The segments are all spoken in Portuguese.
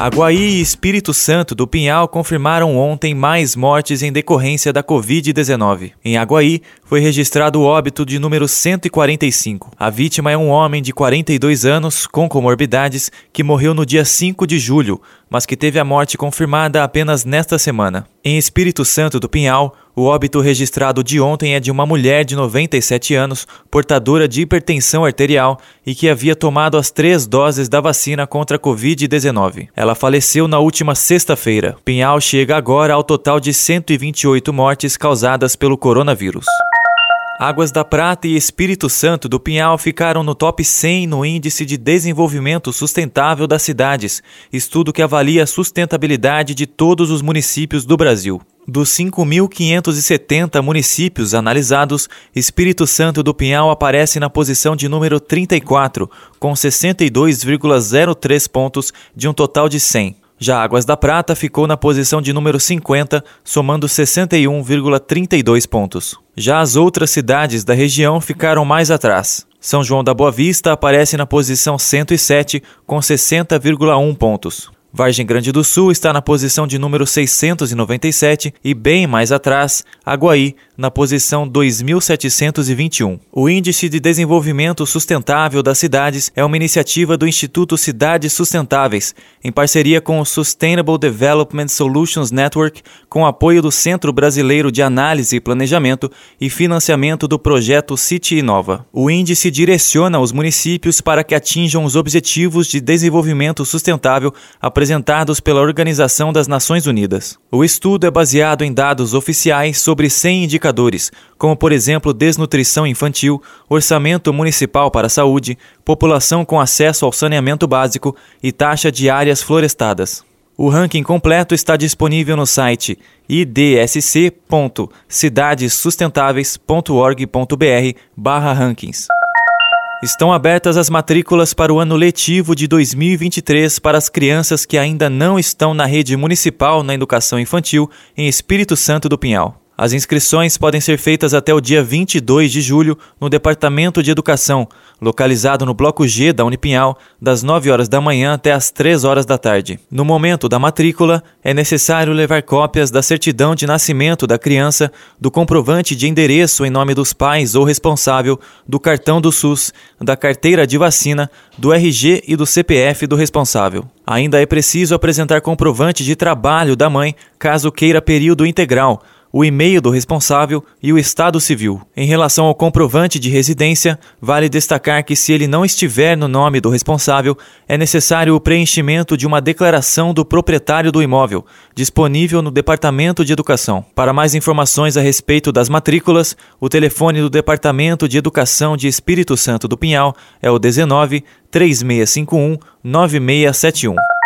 Aguaí e Espírito Santo do Pinhal confirmaram ontem mais mortes em decorrência da Covid-19. Em Aguaí, foi registrado o óbito de número 145. A vítima é um homem de 42 anos, com comorbidades, que morreu no dia 5 de julho, mas que teve a morte confirmada apenas nesta semana. Em Espírito Santo do Pinhal, o óbito registrado de ontem é de uma mulher de 97 anos, portadora de hipertensão arterial e que havia tomado as três doses da vacina contra a Covid-19. Ela faleceu na última sexta-feira. Pinhal chega agora ao total de 128 mortes causadas pelo coronavírus. Águas da Prata e Espírito Santo do Pinhal ficaram no top 100 no Índice de Desenvolvimento Sustentável das Cidades, estudo que avalia a sustentabilidade de todos os municípios do Brasil. Dos 5.570 municípios analisados, Espírito Santo do Pinhal aparece na posição de número 34, com 62,03 pontos de um total de 100. Já Águas da Prata ficou na posição de número 50, somando 61,32 pontos. Já as outras cidades da região ficaram mais atrás. São João da Boa Vista aparece na posição 107, com 60,1 pontos. Vargem Grande do Sul está na posição de número 697 e bem mais atrás, Aguaí, na posição 2721. O Índice de Desenvolvimento Sustentável das Cidades é uma iniciativa do Instituto Cidades Sustentáveis, em parceria com o Sustainable Development Solutions Network, com apoio do Centro Brasileiro de Análise e Planejamento e financiamento do projeto City Inova. O índice direciona os municípios para que atinjam os objetivos de desenvolvimento sustentável apresentados pela Organização das Nações Unidas. O estudo é baseado em dados oficiais sobre 100 indicadores, como por exemplo desnutrição infantil, orçamento municipal para a saúde, população com acesso ao saneamento básico e taxa de áreas florestadas. O ranking completo está disponível no site idsc.cidadessustentáveis.org.br/rankings. Estão abertas as matrículas para o ano letivo de 2023 para as crianças que ainda não estão na rede municipal na educação infantil em Espírito Santo do Pinhal. As inscrições podem ser feitas até o dia 22 de julho no Departamento de Educação, localizado no Bloco G da Unipinhal, das 9 horas da manhã até as 3 horas da tarde. No momento da matrícula, é necessário levar cópias da certidão de nascimento da criança, do comprovante de endereço em nome dos pais ou responsável, do cartão do SUS, da carteira de vacina, do RG e do CPF do responsável. Ainda é preciso apresentar comprovante de trabalho da mãe, caso queira período integral o e-mail do responsável e o estado civil. Em relação ao comprovante de residência, vale destacar que se ele não estiver no nome do responsável, é necessário o preenchimento de uma declaração do proprietário do imóvel, disponível no Departamento de Educação. Para mais informações a respeito das matrículas, o telefone do Departamento de Educação de Espírito Santo do Pinhal é o 19 3651 9671.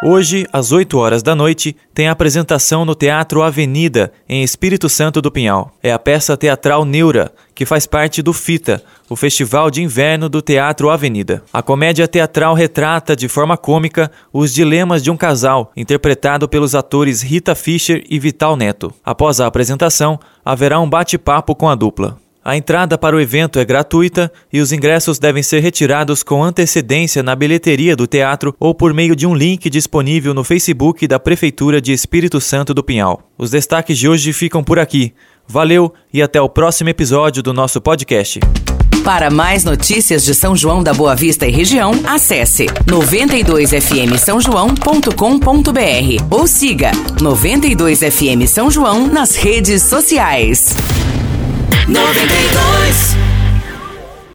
Hoje, às 8 horas da noite, tem a apresentação no Teatro Avenida, em Espírito Santo do Pinhal. É a peça teatral Neura, que faz parte do FITA, o Festival de Inverno do Teatro Avenida. A comédia teatral retrata, de forma cômica, os dilemas de um casal, interpretado pelos atores Rita Fischer e Vital Neto. Após a apresentação, haverá um bate-papo com a dupla. A entrada para o evento é gratuita e os ingressos devem ser retirados com antecedência na bilheteria do teatro ou por meio de um link disponível no Facebook da Prefeitura de Espírito Santo do Pinhal. Os destaques de hoje ficam por aqui. Valeu e até o próximo episódio do nosso podcast. Para mais notícias de São João da Boa Vista e região, acesse 92fm São João.com.br ou siga 92fm São João nas redes sociais. 92